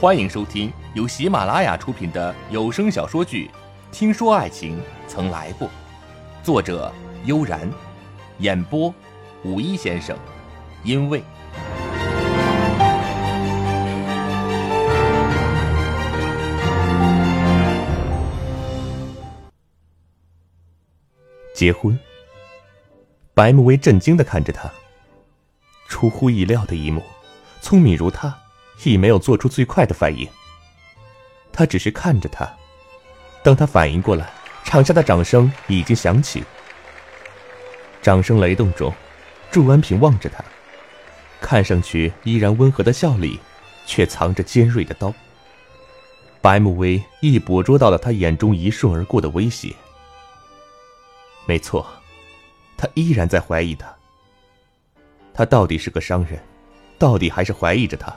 欢迎收听由喜马拉雅出品的有声小说剧《听说爱情曾来过》，作者悠然，演播五一先生，因为结婚。白慕薇震惊的看着他。出乎意料的一幕，聪明如他，亦没有做出最快的反应。他只是看着他，当他反应过来，场下的掌声已经响起。掌声雷动中，祝安平望着他，看上去依然温和的笑里，却藏着尖锐的刀。白慕薇亦捕捉到了他眼中一瞬而过的威胁。没错，他依然在怀疑他。他到底是个商人，到底还是怀疑着他。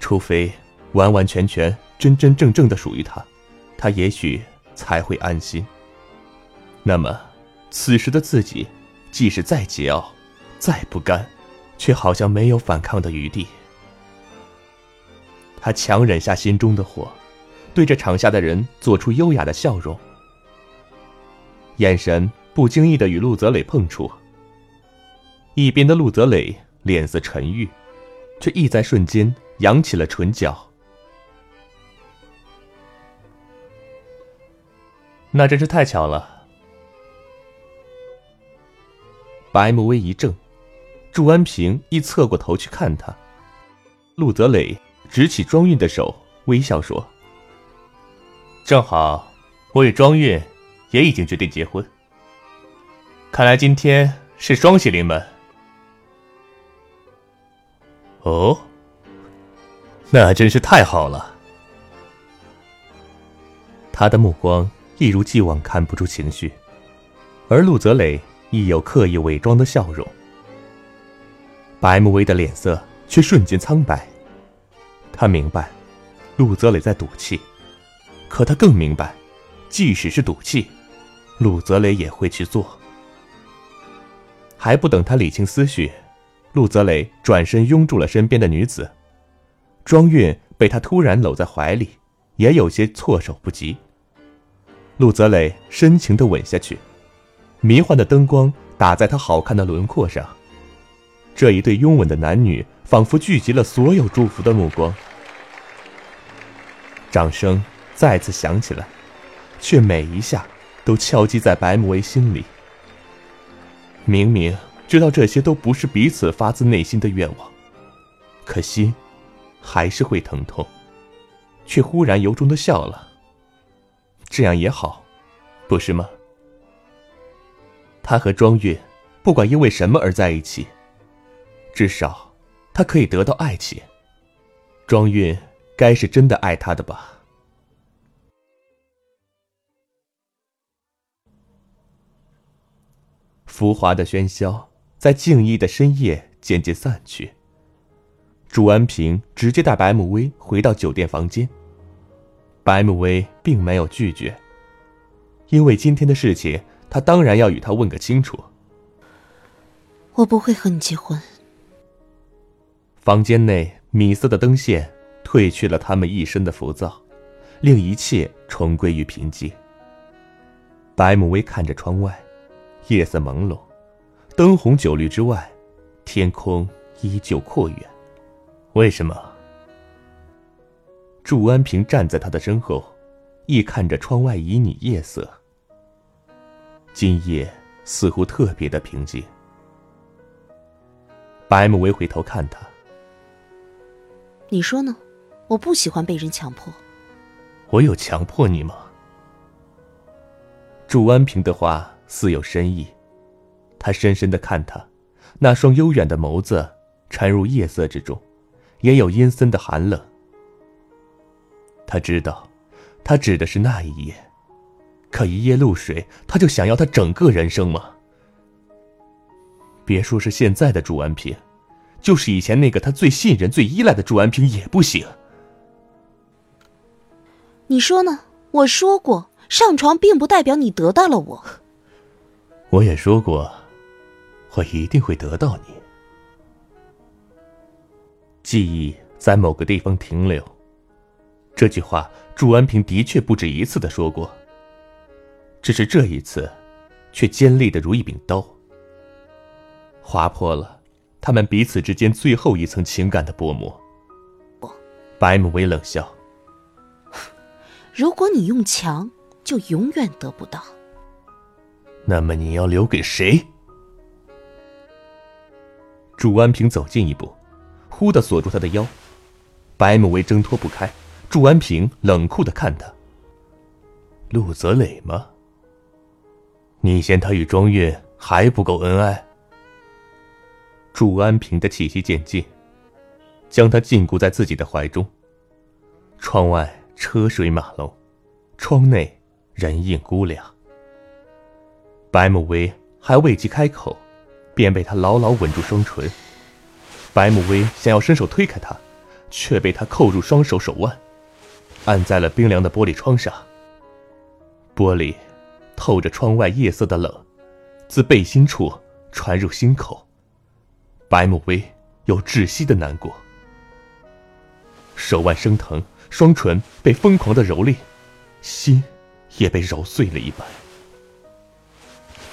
除非完完全全、真真正正的属于他，他也许才会安心。那么，此时的自己，即使再桀骜、再不甘，却好像没有反抗的余地。他强忍下心中的火，对着场下的人做出优雅的笑容，眼神不经意的与陆泽磊碰触。一边的陆泽磊脸色沉郁，却亦在瞬间扬起了唇角。那真是太巧了。白慕薇一怔，祝安平亦侧过头去看他。陆泽磊执起庄韵的手，微笑说：“正好，我与庄韵也已经决定结婚。看来今天是双喜临门。”哦，那真是太好了。他的目光一如既往看不出情绪，而陆泽磊亦有刻意伪装的笑容。白慕薇的脸色却瞬间苍白。他明白，陆泽磊在赌气，可他更明白，即使是赌气，陆泽磊也会去做。还不等他理清思绪。陆泽磊转身拥住了身边的女子，庄韵被他突然搂在怀里，也有些措手不及。陆泽磊深情的吻下去，迷幻的灯光打在他好看的轮廓上，这一对拥吻的男女仿佛聚集了所有祝福的目光。掌声再次响起来，却每一下都敲击在白慕薇心里。明明。知道这些都不是彼此发自内心的愿望，可心还是会疼痛，却忽然由衷的笑了。这样也好，不是吗？他和庄月，不管因为什么而在一起，至少他可以得到爱情。庄韵该是真的爱他的吧？浮华的喧嚣。在静谧的深夜渐渐散去。祝安平直接带白慕薇回到酒店房间。白慕薇并没有拒绝，因为今天的事情，他当然要与他问个清楚。我不会和你结婚。房间内米色的灯线褪去了他们一身的浮躁，令一切重归于平静。白慕薇看着窗外，夜色朦胧。灯红酒绿之外，天空依旧阔远。为什么？祝安平站在他的身后，亦看着窗外旖旎夜色。今夜似乎特别的平静。白慕薇回头看他：“你说呢？我不喜欢被人强迫。我有强迫你吗？”祝安平的话似有深意。他深深的看他，那双悠远的眸子沉入夜色之中，也有阴森的寒冷。他知道，他指的是那一夜，可一夜露水，他就想要他整个人生吗？别说是现在的朱安平，就是以前那个他最信任、最依赖的朱安平也不行。你说呢？我说过，上床并不代表你得到了我。我也说过。我一定会得到你。记忆在某个地方停留，这句话，祝安平的确不止一次的说过。只是这一次，却尖利的如一柄刀，划破了他们彼此之间最后一层情感的薄膜。白慕薇冷笑：“如果你用强，就永远得不到。那么你要留给谁？”祝安平走近一步，忽的锁住他的腰。白慕薇挣脱不开，祝安平冷酷的看他：“陆泽磊吗？你嫌他与庄月还不够恩爱？”祝安平的气息渐近。将他禁锢在自己的怀中。窗外车水马龙，窗内人影孤凉。白慕薇还未及开口，便被他牢牢吻住双唇。白慕薇想要伸手推开他，却被他扣住双手手腕，按在了冰凉的玻璃窗上。玻璃透着窗外夜色的冷，自背心处传入心口。白慕薇有窒息的难过。手腕生疼，双唇被疯狂的蹂躏，心也被揉碎了一般。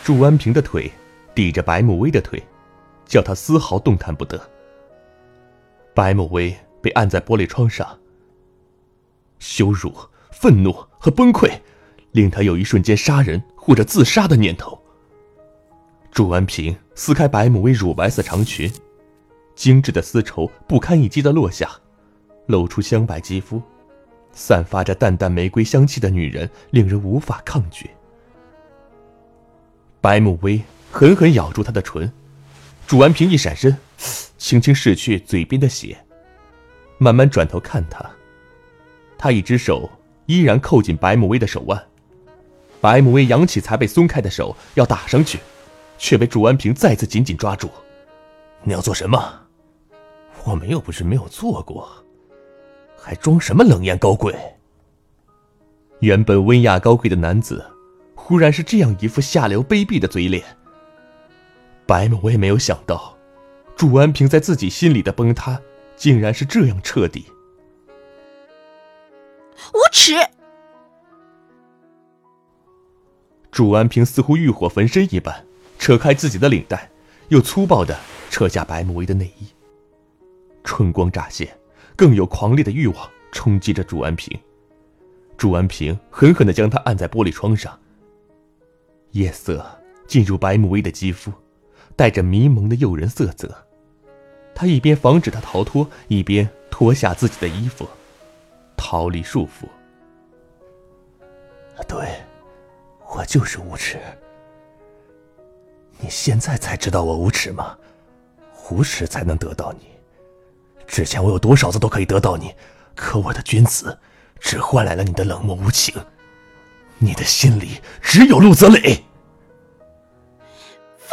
祝安平的腿抵着白慕薇的腿，叫他丝毫动弹不得。白慕薇被按在玻璃窗上，羞辱、愤怒和崩溃，令他有一瞬间杀人或者自杀的念头。祝安平撕开白慕薇乳白色长裙，精致的丝绸不堪一击的落下。露出香白肌肤，散发着淡淡玫瑰香气的女人，令人无法抗拒。白慕薇狠狠咬住他的唇，祝安平一闪身，轻轻拭去嘴边的血，慢慢转头看他。他一只手依然扣紧白慕威的手腕，白慕威扬起才被松开的手要打上去，却被祝安平再次紧紧抓住。你要做什么？我们又不是没有做过。还装什么冷艳高贵？原本温雅高贵的男子，忽然是这样一副下流卑鄙的嘴脸。白某，我也没有想到，祝安平在自己心里的崩塌，竟然是这样彻底。无耻！祝安平似乎欲火焚身一般，扯开自己的领带，又粗暴的扯下白慕薇的内衣，春光乍现。更有狂烈的欲望冲击着祝安平，祝安平狠狠的将他按在玻璃窗上。夜色进入白慕薇的肌肤，带着迷蒙的诱人色泽。他一边防止他逃脱，一边脱下自己的衣服，逃离束缚。对，我就是无耻。你现在才知道我无耻吗？无耻才能得到你。之前我有多少次都可以得到你，可我的君子，只换来了你的冷漠无情。你的心里只有陆泽磊。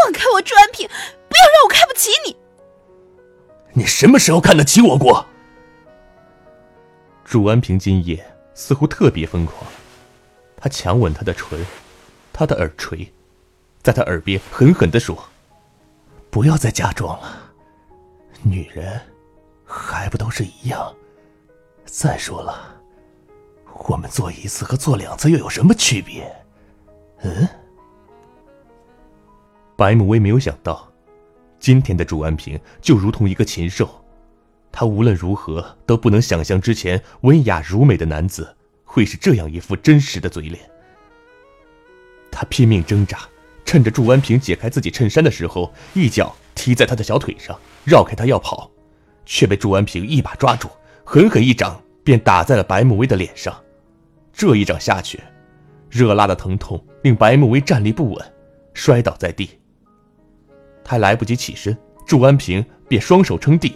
放开我，朱安平，不要让我看不起你。你什么时候看得起我过？朱安平今夜似乎特别疯狂，他强吻她的唇，她的耳垂，在他耳边狠狠的说：“不要再假装了，女人。”还不都是一样？再说了，我们做一次和做两次又有什么区别？嗯？白慕薇没有想到，今天的祝安平就如同一个禽兽。他无论如何都不能想象之前温雅如美的男子会是这样一副真实的嘴脸。他拼命挣扎，趁着祝安平解开自己衬衫的时候，一脚踢在他的小腿上，绕开他要跑。却被祝安平一把抓住，狠狠一掌便打在了白慕薇的脸上。这一掌下去，热辣的疼痛令白慕薇站立不稳，摔倒在地。还来不及起身，祝安平便双手撑地，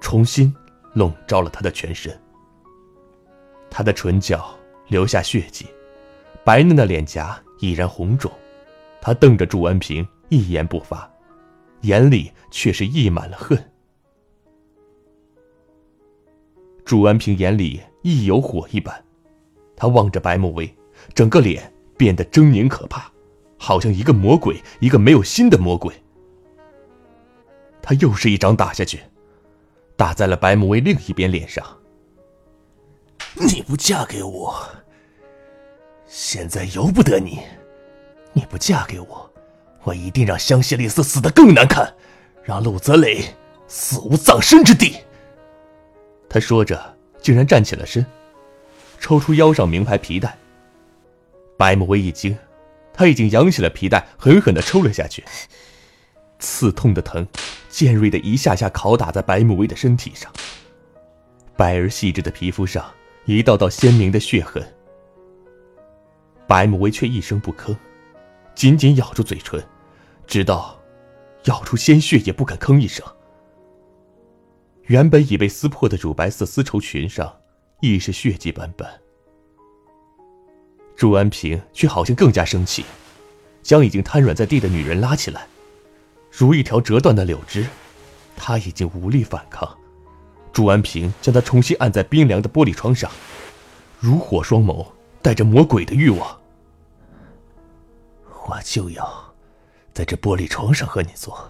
重新笼罩了他的全身。他的唇角留下血迹，白嫩的脸颊已然红肿。他瞪着祝安平，一言不发，眼里却是溢满了恨。祝安平眼里亦有火一般，他望着白慕薇，整个脸变得狰狞可怕，好像一个魔鬼，一个没有心的魔鬼。他又是一掌打下去，打在了白慕薇另一边脸上。你不嫁给我，现在由不得你。你不嫁给我，我一定让香榭丽丝死得更难看，让陆泽磊死无葬身之地。他说着，竟然站起了身，抽出腰上名牌皮带。白慕薇一惊，他已经扬起了皮带，狠狠的抽了下去。刺痛的疼，尖锐的一下下拷打在白慕薇的身体上。白而细致的皮肤上，一道道鲜明的血痕。白慕薇却一声不吭，紧紧咬住嘴唇，直到咬出鲜血也不敢吭一声。原本已被撕破的乳白色丝绸裙上，亦是血迹斑斑。朱安平却好像更加生气，将已经瘫软在地的女人拉起来，如一条折断的柳枝，他已经无力反抗。朱安平将她重新按在冰凉的玻璃窗上，如火双眸带着魔鬼的欲望。我就要在这玻璃窗上和你做，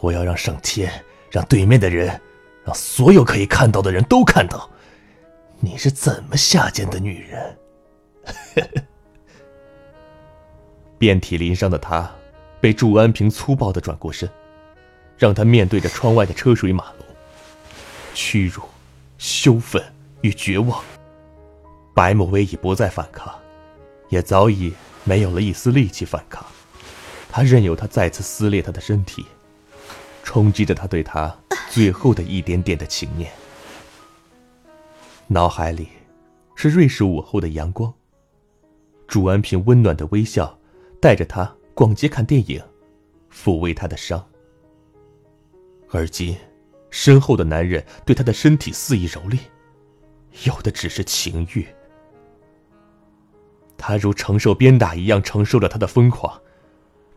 我要让上天，让对面的人，让所有可以看到的人都看到，你是怎么下贱的女人。遍体鳞伤的他，被祝安平粗暴的转过身，让他面对着窗外的车水马龙。屈辱、羞愤与绝望。白慕薇已不再反抗，也早已没有了一丝力气反抗。他任由他再次撕裂他的身体，冲击着他对他最后的一点点的情念。脑海里是瑞士午后的阳光。祝安平温暖的微笑，带着他逛街看电影，抚慰他的伤。而今，身后的男人对他的身体肆意蹂躏，有的只是情欲。他如承受鞭打一样承受着他的疯狂。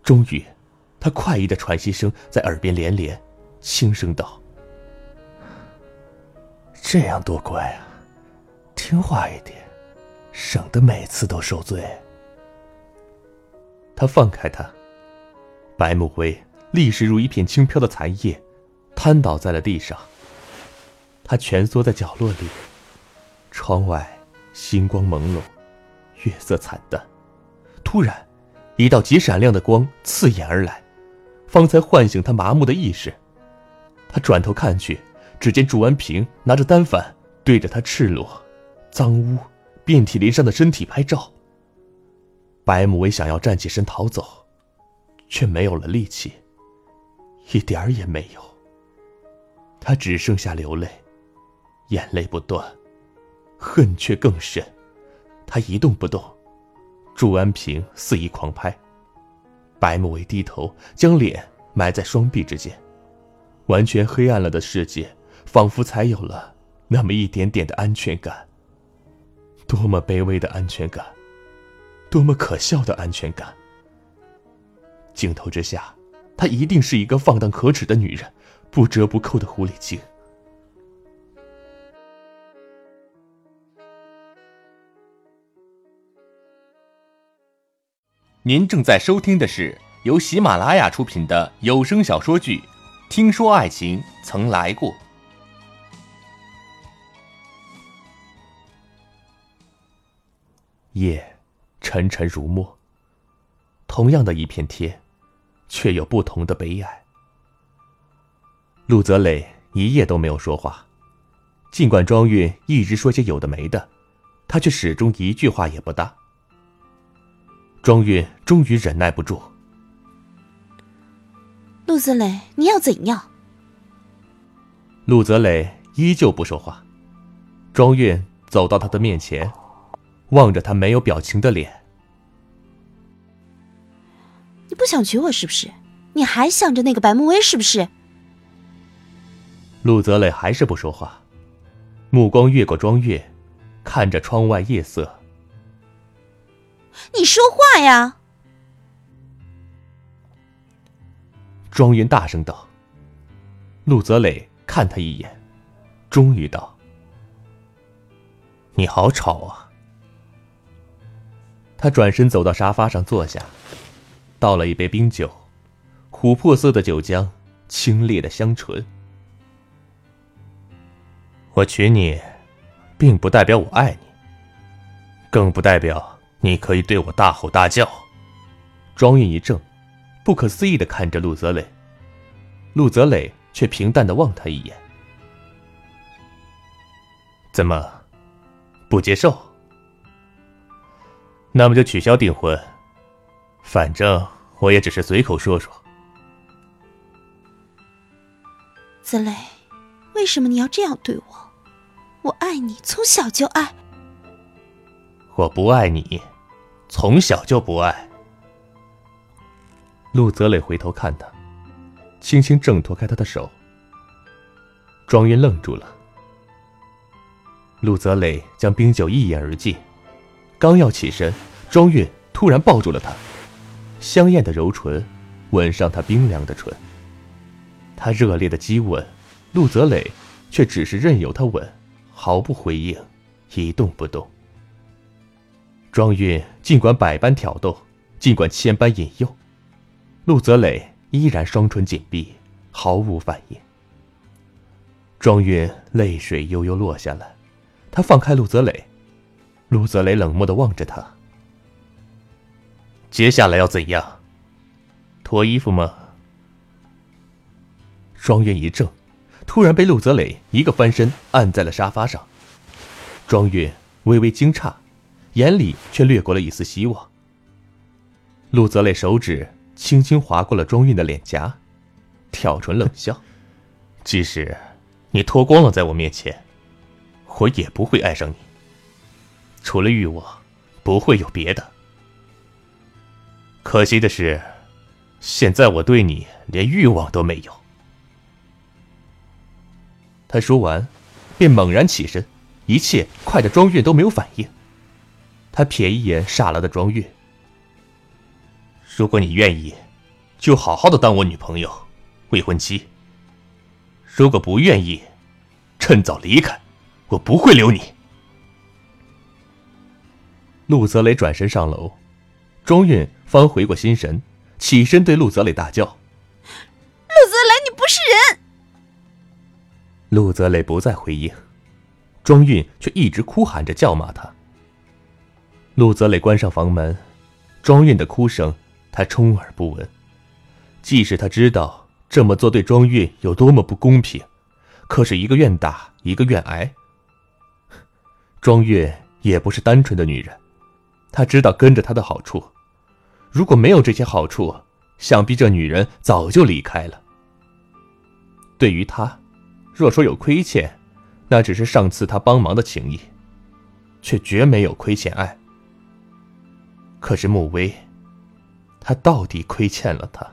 终于，他快意的喘息声在耳边连连，轻声道：“这样多乖啊，听话一点。”省得每次都受罪。他放开他，白慕薇立时如一片轻飘的残叶，瘫倒在了地上。他蜷缩在角落里，窗外星光朦胧，月色惨淡。突然，一道极闪亮的光刺眼而来，方才唤醒他麻木的意识。他转头看去，只见祝安平拿着单反对着他赤裸、脏污。遍体鳞伤的身体拍照。白慕薇想要站起身逃走，却没有了力气，一点儿也没有。他只剩下流泪，眼泪不断，恨却更甚。他一动不动，祝安平肆意狂拍。白慕薇低头，将脸埋在双臂之间，完全黑暗了的世界，仿佛才有了那么一点点的安全感。多么卑微的安全感，多么可笑的安全感！镜头之下，她一定是一个放荡可耻的女人，不折不扣的狐狸精。您正在收听的是由喜马拉雅出品的有声小说剧《听说爱情曾来过》。夜沉沉如墨。同样的一片天，却有不同的悲哀。陆泽磊一夜都没有说话，尽管庄韵一直说些有的没的，他却始终一句话也不搭。庄韵终于忍耐不住：“陆泽磊，你要怎样？”陆泽磊依旧不说话。庄韵走到他的面前。望着他没有表情的脸，你不想娶我是不是？你还想着那个白慕薇是不是？陆泽磊还是不说话，目光越过庄月，看着窗外夜色。你说话呀！庄云大声道。陆泽磊看他一眼，终于道：“你好吵啊。”他转身走到沙发上坐下，倒了一杯冰酒，琥珀色的酒浆，清冽的香醇。我娶你，并不代表我爱你，更不代表你可以对我大吼大叫。庄韵一怔，不可思议的看着陆泽磊。陆泽磊却平淡的望他一眼。怎么，不接受？那么就取消订婚，反正我也只是随口说说。子磊，为什么你要这样对我？我爱你，从小就爱。我不爱你，从小就不爱。陆泽磊回头看他，轻轻挣脱开他的手。庄云愣住了。陆泽磊将冰酒一饮而尽，刚要起身，庄韵突然抱住了他，香艳的柔唇吻上他冰凉的唇。他热烈的激吻，陆泽磊却只是任由他吻，毫不回应，一动不动。庄韵尽管百般挑逗，尽管千般引诱，陆泽磊依然双唇紧闭，毫无反应。庄韵泪水悠悠落下来。他放开陆泽磊，陆泽磊冷漠的望着他。接下来要怎样？脱衣服吗？庄韵一怔，突然被陆泽磊一个翻身按在了沙发上。庄韵微微惊诧，眼里却掠过了一丝希望。陆泽磊手指轻轻划过了庄韵的脸颊，挑唇冷笑：“即使你脱光了，在我面前。”我也不会爱上你。除了欲望，不会有别的。可惜的是，现在我对你连欲望都没有。他说完，便猛然起身，一切快的庄月都没有反应。他瞥一眼傻了的庄月。如果你愿意，就好好的当我女朋友、未婚妻。如果不愿意，趁早离开。我不会留你。陆泽雷转身上楼，庄韵方回过心神，起身对陆泽雷大叫：“陆泽雷，你不是人！”陆泽雷不再回应，庄韵却一直哭喊着叫骂他。陆泽磊关上房门，庄韵的哭声他充耳不闻。即使他知道这么做对庄韵有多么不公平，可是一个愿打，一个愿挨。庄韵也不是单纯的女人，他知道跟着他的好处。如果没有这些好处，想必这女人早就离开了。对于他，若说有亏欠，那只是上次他帮忙的情谊，却绝没有亏欠爱。可是穆威，他到底亏欠了他，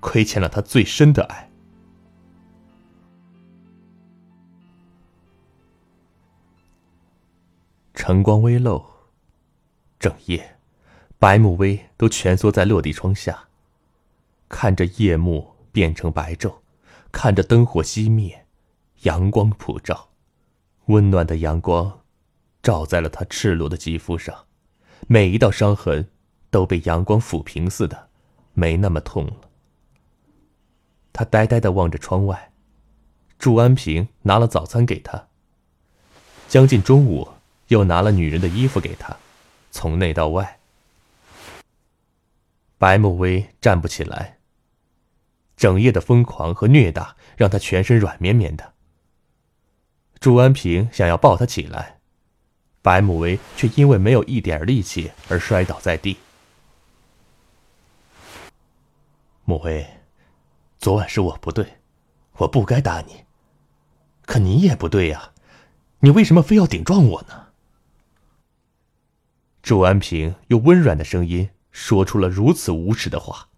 亏欠了他最深的爱。晨光微露，整夜，白慕薇都蜷缩在落地窗下，看着夜幕变成白昼，看着灯火熄灭，阳光普照，温暖的阳光照在了她赤裸的肌肤上，每一道伤痕都被阳光抚平似的，没那么痛了。他呆呆的望着窗外，祝安平拿了早餐给他。将近中午。又拿了女人的衣服给他，从内到外。白慕薇站不起来。整夜的疯狂和虐打让他全身软绵绵的。朱安平想要抱她起来，白慕薇却因为没有一点力气而摔倒在地。慕薇，昨晚是我不对，我不该打你。可你也不对呀，你为什么非要顶撞我呢？祝安平用温软的声音说出了如此无耻的话，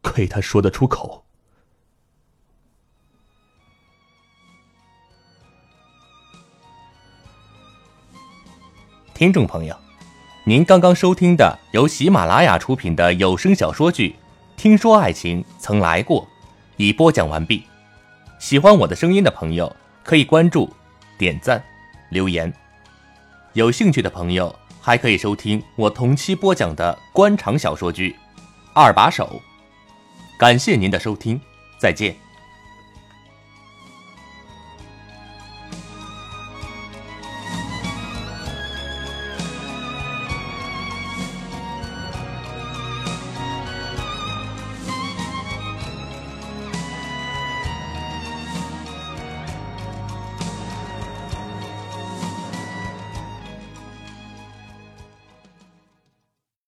亏他说得出口。听众朋友，您刚刚收听的由喜马拉雅出品的有声小说剧《听说爱情曾来过》，已播讲完毕。喜欢我的声音的朋友，可以关注、点赞、留言。有兴趣的朋友。还可以收听我同期播讲的官场小说剧《二把手》，感谢您的收听，再见。